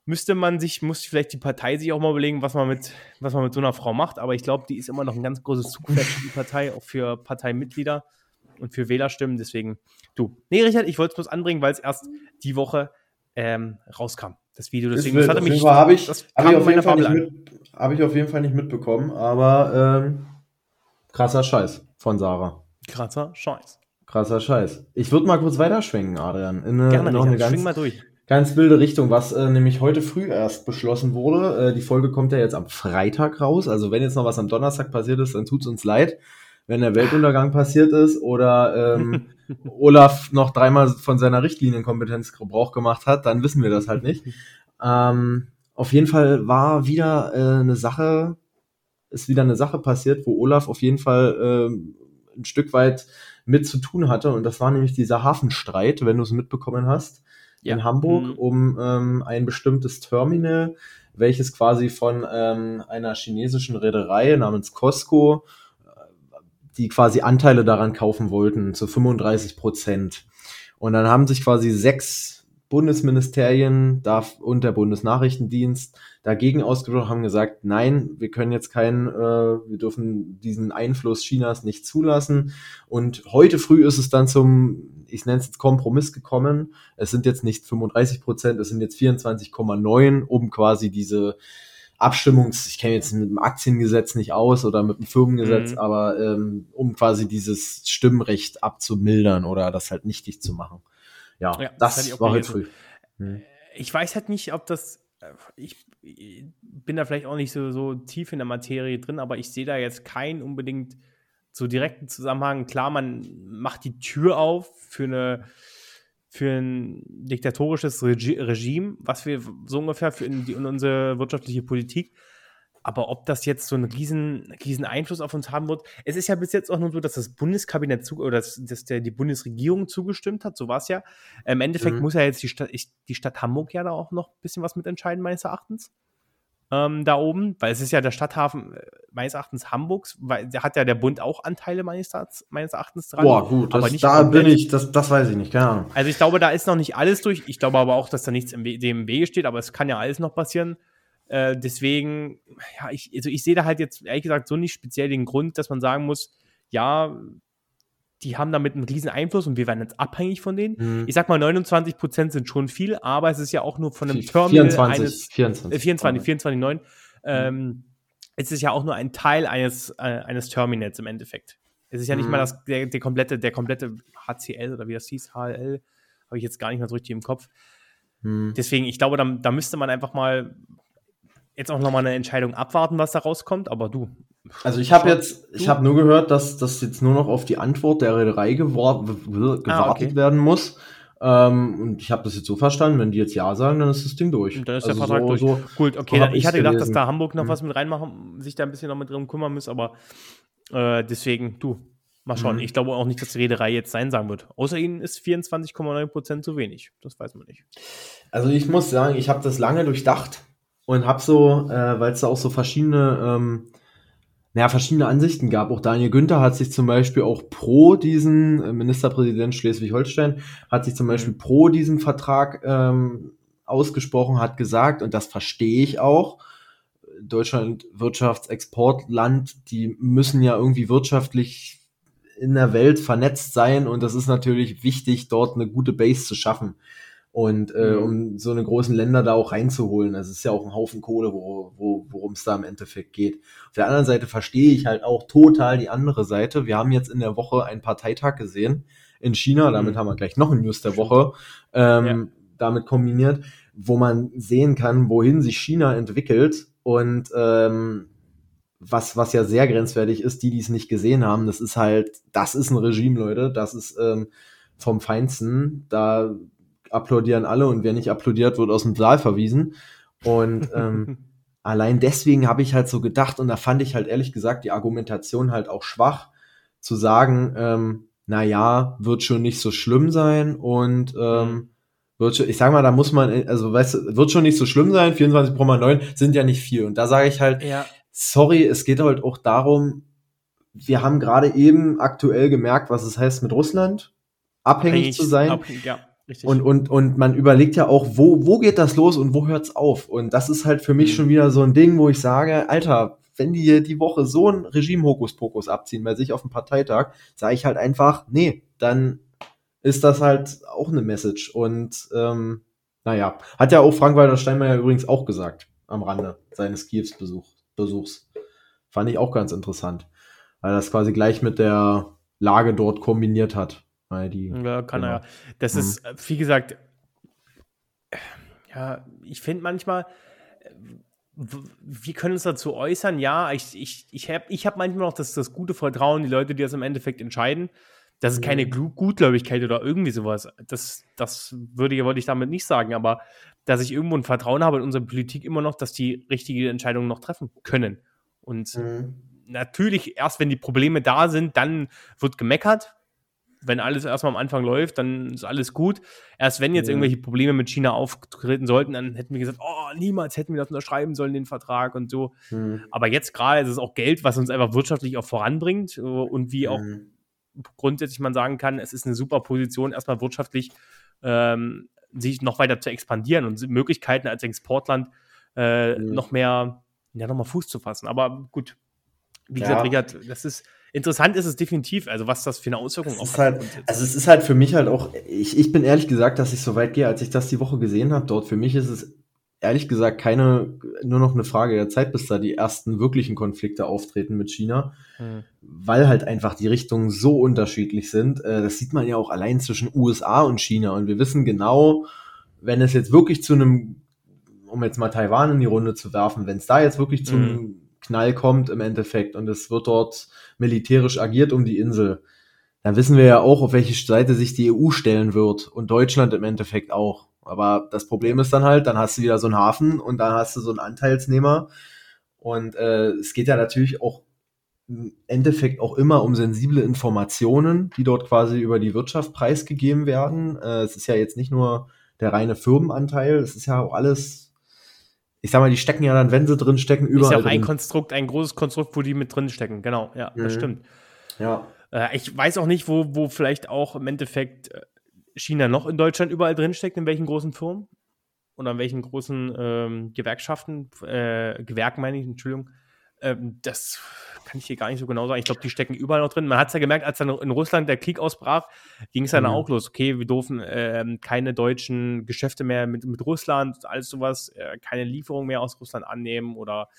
müsste man sich, muss vielleicht die Partei sich auch mal überlegen, was man mit, was man mit so einer Frau macht. Aber ich glaube, die ist immer noch ein ganz großes Zugpferd für die Partei, auch für Parteimitglieder und für Wählerstimmen. Deswegen, du. Nee, Richard, ich wollte es bloß anbringen, weil es erst die Woche ähm, rauskam. Das Video. Deswegen, das, hatte mich, habe ich, hab ich, auf jeden Fall nicht mit, hab ich auf jeden Fall nicht mitbekommen, aber ähm, krasser Scheiß von Sarah. Krasser Scheiß. Krasser Scheiß. Ich würde mal kurz weiterschwenken, Adrian. In eine, Gerne, noch eine ganz, schwing mal durch ganz wilde Richtung, was äh, nämlich heute früh erst beschlossen wurde. Äh, die Folge kommt ja jetzt am Freitag raus. Also wenn jetzt noch was am Donnerstag passiert ist, dann tut's uns leid. Wenn der Weltuntergang passiert ist oder ähm, Olaf noch dreimal von seiner Richtlinienkompetenz Gebrauch gemacht hat, dann wissen wir das halt nicht. Ähm, auf jeden Fall war wieder äh, eine Sache, ist wieder eine Sache passiert, wo Olaf auf jeden Fall äh, ein Stück weit mit zu tun hatte. Und das war nämlich dieser Hafenstreit, wenn du es mitbekommen hast ja. in Hamburg mhm. um ähm, ein bestimmtes Terminal, welches quasi von ähm, einer chinesischen Reederei namens Costco, äh, die quasi Anteile daran kaufen wollten, zu 35 Prozent. Und dann haben sich quasi sechs Bundesministerien darf, und der Bundesnachrichtendienst dagegen ausgesprochen haben gesagt, nein, wir können jetzt keinen, äh, wir dürfen diesen Einfluss Chinas nicht zulassen. Und heute früh ist es dann zum, ich nenne es jetzt Kompromiss gekommen. Es sind jetzt nicht 35 Prozent, es sind jetzt 24,9, um quasi diese Abstimmungs, ich kenne jetzt mit dem Aktiengesetz nicht aus oder mit dem Firmengesetz, mhm. aber ähm, um quasi dieses Stimmrecht abzumildern oder das halt nichtig zu machen. Ja, ja das, das war heute früh. Hm. Ich weiß halt nicht, ob das, ich, ich bin da vielleicht auch nicht so, so tief in der Materie drin, aber ich sehe da jetzt keinen unbedingt so direkten Zusammenhang. Klar, man macht die Tür auf für eine für ein diktatorisches Regi Regime, was wir so ungefähr für in, die, in unsere wirtschaftliche Politik aber ob das jetzt so einen riesen, riesen Einfluss auf uns haben wird, es ist ja bis jetzt auch nur so, dass das Bundeskabinett zu, oder dass, dass der, die Bundesregierung zugestimmt hat, so war es ja. Im Endeffekt mhm. muss ja jetzt die Stadt, ich, die Stadt Hamburg ja da auch noch ein bisschen was mitentscheiden, meines Erachtens. Ähm, da oben, weil es ist ja der Stadthafen äh, meines Erachtens Hamburgs, weil da hat ja der Bund auch Anteile meines, meines Erachtens dran. Boah, gut, das, da bin ich, das, das weiß ich nicht, keine Ahnung. Also ich glaube, da ist noch nicht alles durch. Ich glaube aber auch, dass da nichts im, dem im Wege steht, aber es kann ja alles noch passieren. Äh, deswegen, ja, ich, also ich sehe da halt jetzt ehrlich gesagt so nicht speziell den Grund, dass man sagen muss, ja, die haben damit einen riesen Einfluss und wir werden jetzt abhängig von denen. Mhm. Ich sag mal, 29 Prozent sind schon viel, aber es ist ja auch nur von einem Terminal 24, eines 24, äh, 24, 24, 9. Mhm. Ähm, es ist ja auch nur ein Teil eines, äh, eines Terminals im Endeffekt. Es ist ja nicht mhm. mal das, der, der, komplette, der komplette HCL oder wie das hieß, HLL, habe ich jetzt gar nicht mehr so richtig im Kopf. Mhm. Deswegen, ich glaube, da, da müsste man einfach mal jetzt auch nochmal eine Entscheidung abwarten, was da rauskommt, aber du. Also ich habe jetzt, ich habe nur gehört, dass das jetzt nur noch auf die Antwort der Reederei gewartet ah, okay. werden muss. Ähm, und ich habe das jetzt so verstanden, wenn die jetzt Ja sagen, dann ist das Ding durch. Und dann ist also der Vertrag so, durch. So, Gut, okay, so ich hatte gedacht, gelesen. dass da Hamburg noch mhm. was mit reinmachen, sich da ein bisschen noch mit drum kümmern muss, aber äh, deswegen, du, mal schauen. Mhm. Ich glaube auch nicht, dass die Reederei jetzt Sein sagen wird. Außer ihnen ist 24,9% zu wenig. Das weiß man nicht. Also ich muss sagen, ich habe das lange durchdacht und habe so, äh, weil es da auch so verschiedene, ähm, naja, verschiedene Ansichten gab. Auch Daniel Günther hat sich zum Beispiel auch pro diesen äh, Ministerpräsident Schleswig-Holstein hat sich zum mhm. Beispiel pro diesen Vertrag ähm, ausgesprochen, hat gesagt, und das verstehe ich auch, Deutschland Wirtschaftsexportland, die müssen ja irgendwie wirtschaftlich in der Welt vernetzt sein und das ist natürlich wichtig, dort eine gute Base zu schaffen und äh, mhm. um so eine großen Länder da auch reinzuholen. Das ist ja auch ein Haufen Kohle, wo, wo, worum es da im Endeffekt geht. Auf der anderen Seite verstehe ich halt auch total die andere Seite. Wir haben jetzt in der Woche einen Parteitag gesehen in China, mhm. damit haben wir gleich noch ein News der Woche ähm, ja. damit kombiniert, wo man sehen kann, wohin sich China entwickelt und ähm, was, was ja sehr grenzwertig ist, die, die es nicht gesehen haben, das ist halt, das ist ein Regime, Leute, das ist ähm, vom Feinsten. Da applaudieren alle und wer nicht applaudiert, wird aus dem Saal verwiesen. Und ähm, allein deswegen habe ich halt so gedacht und da fand ich halt ehrlich gesagt die Argumentation halt auch schwach, zu sagen, ähm, na ja, wird schon nicht so schlimm sein und ähm, mhm. wird schon, ich sag mal, da muss man, also weißt du, wird schon nicht so schlimm sein, 24,9 sind ja nicht viel. Und da sage ich halt, ja. sorry, es geht halt auch darum, wir haben gerade eben aktuell gemerkt, was es heißt mit Russland, abhängig, abhängig zu sein. Abhängig, ja. Richtig. Und, und, und man überlegt ja auch, wo, wo geht das los und wo hört's auf? Und das ist halt für mich mhm. schon wieder so ein Ding, wo ich sage, Alter, wenn die die Woche so ein Regime-Hokuspokus abziehen bei sich auf dem Parteitag, sage ich halt einfach, nee, dann ist das halt auch eine Message. Und ähm, naja, hat ja auch Frank-Walter Steinmeier übrigens auch gesagt am Rande seines Kiews-Besuchs. Besuchs. Fand ich auch ganz interessant, weil das quasi gleich mit der Lage dort kombiniert hat. Weil die, ja, kann genau. er ja. Das mhm. ist, äh, wie gesagt, ja, ich finde manchmal, äh, wir können uns dazu äußern, ja, ich, ich, ich habe ich hab manchmal noch das, das gute Vertrauen, die Leute, die das im Endeffekt entscheiden. Das ist keine mhm. Gutgläubigkeit oder irgendwie sowas. Das, das würde, wollte ich damit nicht sagen, aber dass ich irgendwo ein Vertrauen habe in unsere Politik immer noch, dass die richtige Entscheidung noch treffen können. Und mhm. natürlich, erst wenn die Probleme da sind, dann wird gemeckert, wenn alles erstmal am Anfang läuft, dann ist alles gut. Erst wenn jetzt ja. irgendwelche Probleme mit China auftreten sollten, dann hätten wir gesagt, oh, niemals hätten wir das unterschreiben sollen, den Vertrag und so. Mhm. Aber jetzt gerade ist es auch Geld, was uns einfach wirtschaftlich auch voranbringt äh, und wie auch mhm. grundsätzlich man sagen kann, es ist eine super Position, erstmal wirtschaftlich ähm, sich noch weiter zu expandieren und Möglichkeiten als Exportland äh, mhm. noch mehr, ja, noch mal Fuß zu fassen. Aber gut, wie gesagt, ja. Richard, das ist interessant ist es definitiv, also was das für eine Auswirkung auf halt, Also es ist halt für mich halt auch, ich, ich bin ehrlich gesagt, dass ich so weit gehe, als ich das die Woche gesehen habe dort, für mich ist es ehrlich gesagt keine, nur noch eine Frage der Zeit, bis da die ersten wirklichen Konflikte auftreten mit China, hm. weil halt einfach die Richtungen so unterschiedlich sind. Äh, das sieht man ja auch allein zwischen USA und China und wir wissen genau, wenn es jetzt wirklich zu einem um jetzt mal Taiwan in die Runde zu werfen, wenn es da jetzt wirklich zum Mhm. Knall kommt im Endeffekt und es wird dort militärisch agiert um die Insel, dann wissen wir ja auch, auf welche Seite sich die EU stellen wird und Deutschland im Endeffekt auch. Aber das Problem ist dann halt, dann hast du wieder so einen Hafen und dann hast du so einen Anteilsnehmer und äh, es geht ja natürlich auch im Endeffekt auch immer um sensible Informationen, die dort quasi über die Wirtschaft preisgegeben werden. Äh, es ist ja jetzt nicht nur der reine Firmenanteil, es ist ja auch alles, ich sag mal, die stecken ja dann, wenn sie drin stecken, Ist überall ja auch ein drin. Konstrukt, ein großes Konstrukt, wo die mit drin stecken. Genau, ja, das Mhm. stimmt. Ja. Äh, ich weiß auch nicht, wo, wo vielleicht auch im Endeffekt äh, China noch in Deutschland überall drinsteckt, in welchen großen Firmen oder in welchen großen ähm, Gewerkschaften, äh, Gewerken meine ich, Entschuldigung. Ähm, das kann ich hier gar nicht so genau sagen. Ich glaube, die stecken überall noch drin. Man hat es ja gemerkt, als dann in Russland der Krieg ausbrach, ging es dann Mhm. auch los. Okay, wir dürfen ähm, keine deutschen Geschäfte mehr mit, mit Russland, alles sowas, äh, keine Lieferung mehr aus Russland annehmen oder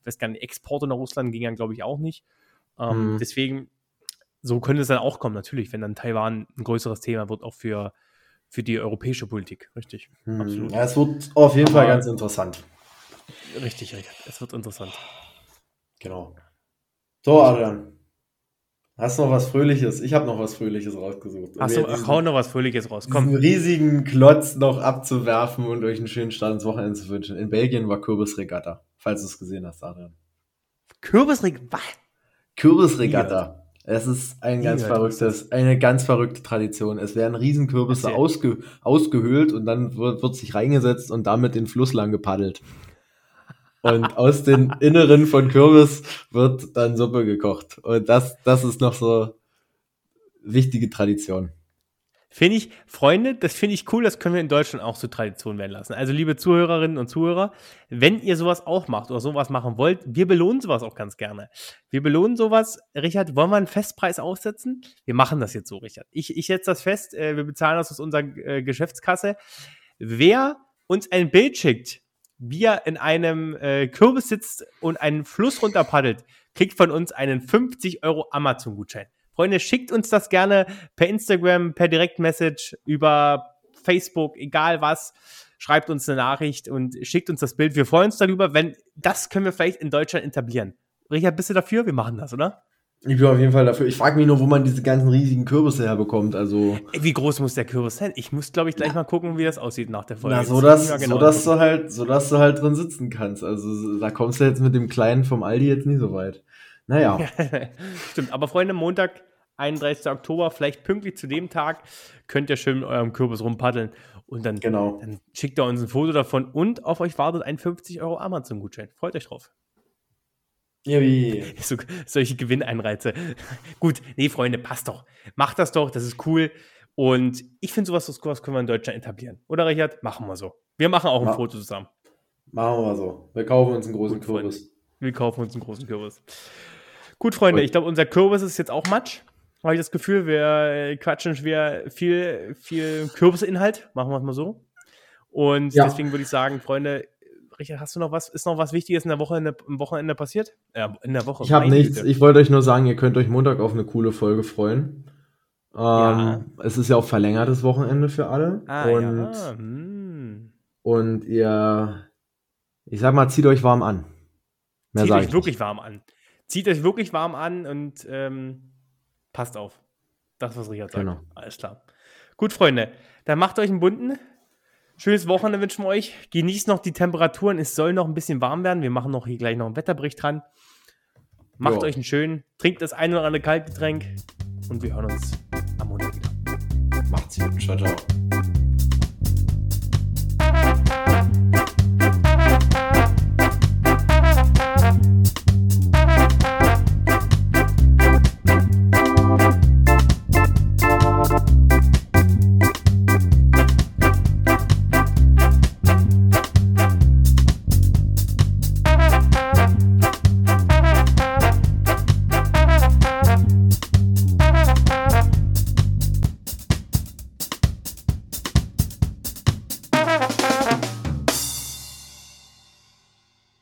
ich weiß gar nicht, Exporte nach Russland ging dann, glaube ich, auch nicht. Ähm, Mhm. Deswegen, so könnte es dann auch kommen, natürlich, wenn dann Taiwan ein größeres Thema wird, auch für, für die europäische Politik. Richtig. Hm. Absolut. Ja, es wird auf jeden Fall Aber- ganz interessant. Richtig, Richard. Es wird interessant. Genau. So, Adrian. Hast du noch was Fröhliches? Ich habe noch was Fröhliches rausgesucht. Um Hast du, jetzt diesen- ach, hau noch was Fröhliches raus. diesen Komm. riesigen Klotz noch abzuwerfen und euch einen schönen Start ins Wochenende zu wünschen. In Belgien war Kürbisregatta, falls du es gesehen hast, Adrian. Kürbisring. Was? Kürbisregatta. Es ist ein ganz verrücktes, eine ganz verrückte Tradition. Es werden Riesenkürbisse ausge, ausgehöhlt und dann wird, wird sich reingesetzt und damit den Fluss lang gepaddelt. Und aus den Inneren von Kürbis wird dann Suppe gekocht. Und das, das ist noch so wichtige Tradition. Finde ich, Freunde, das finde ich cool, das können wir in Deutschland auch zur Tradition werden lassen. Also, liebe Zuhörerinnen und Zuhörer, wenn ihr sowas auch macht oder sowas machen wollt, wir belohnen sowas auch ganz gerne. Wir belohnen sowas. Richard, wollen wir einen Festpreis aussetzen? Wir machen das jetzt so, Richard. Ich, ich setze das fest, äh, wir bezahlen das aus unserer äh, Geschäftskasse. Wer uns ein Bild schickt, wie er in einem äh, Kürbis sitzt und einen Fluss runterpaddelt, kriegt von uns einen 50 Euro Amazon-Gutschein. Freunde, schickt uns das gerne per Instagram, per Direktmessage, über Facebook, egal was. Schreibt uns eine Nachricht und schickt uns das Bild. Wir freuen uns darüber, wenn das können wir vielleicht in Deutschland etablieren. Richard, bist du dafür? Wir machen das, oder? Ich bin auf jeden Fall dafür. Ich frage mich nur, wo man diese ganzen riesigen Kürbisse herbekommt. Also, wie groß muss der Kürbis sein? Ich muss, glaube ich, gleich mal gucken, wie das aussieht nach der Folge. na, so ich mal so genau dass du halt, so dass du halt drin sitzen kannst. Also, da kommst du jetzt mit dem Kleinen vom Aldi jetzt nie so weit. Naja. Stimmt, aber Freunde, Montag, 31. Oktober, vielleicht pünktlich zu dem Tag, könnt ihr schön mit eurem Kürbis rumpaddeln und dann, Genau. dann schickt ihr uns ein Foto davon und auf euch wartet ein 50 Euro Amazon-Gutschein. Freut euch drauf. Ja? So, solche Gewinneinreize. Gut, nee, Freunde, passt doch. Macht das doch, das ist cool. Und ich finde, sowas, sowas können wir in Deutschland etablieren. Oder, Richard? Machen wir so. Wir machen auch ein Ma- Foto zusammen. Machen wir so. Wir kaufen uns einen großen Gut, Freunde. Kürbis. Wir kaufen uns einen großen Kürbis. Gut, Freunde, Gut. ich glaube, unser Kürbis ist jetzt auch Matsch. Habe ich das Gefühl, wir äh, quatschen schwer viel, viel Kürbisinhalt. Machen wir es mal so. Und Ja. deswegen würde ich sagen, Freunde, Richard, hast du noch was? Ist noch was Wichtiges in der Woche, in der, im Wochenende passiert? Ja, in der Woche. Ich habe nichts. Güte. Ich wollte euch nur sagen, ihr könnt euch Montag auf eine coole Folge freuen. Ähm, Ja. Es ist ja auch verlängertes Wochenende für alle. Ah, und, ja. Hm. und ihr, ich sag mal, zieht euch warm an. Mehr Zieht euch ich wirklich warm an. Zieht euch wirklich warm an und ähm, passt auf. Das, was Richard sagt. Genau. Alles klar. Gut, Freunde, dann macht euch einen bunten. Schönes Wochenende wünschen wir euch. Genießt noch die Temperaturen. Es soll noch ein bisschen warm werden. Wir machen noch hier gleich noch einen Wetterbericht dran. Macht Jo. euch einen schönen. Trinkt das ein oder andere Kaltgetränk. Und wir hören uns am Montag wieder. Macht's gut. Ciao, ciao.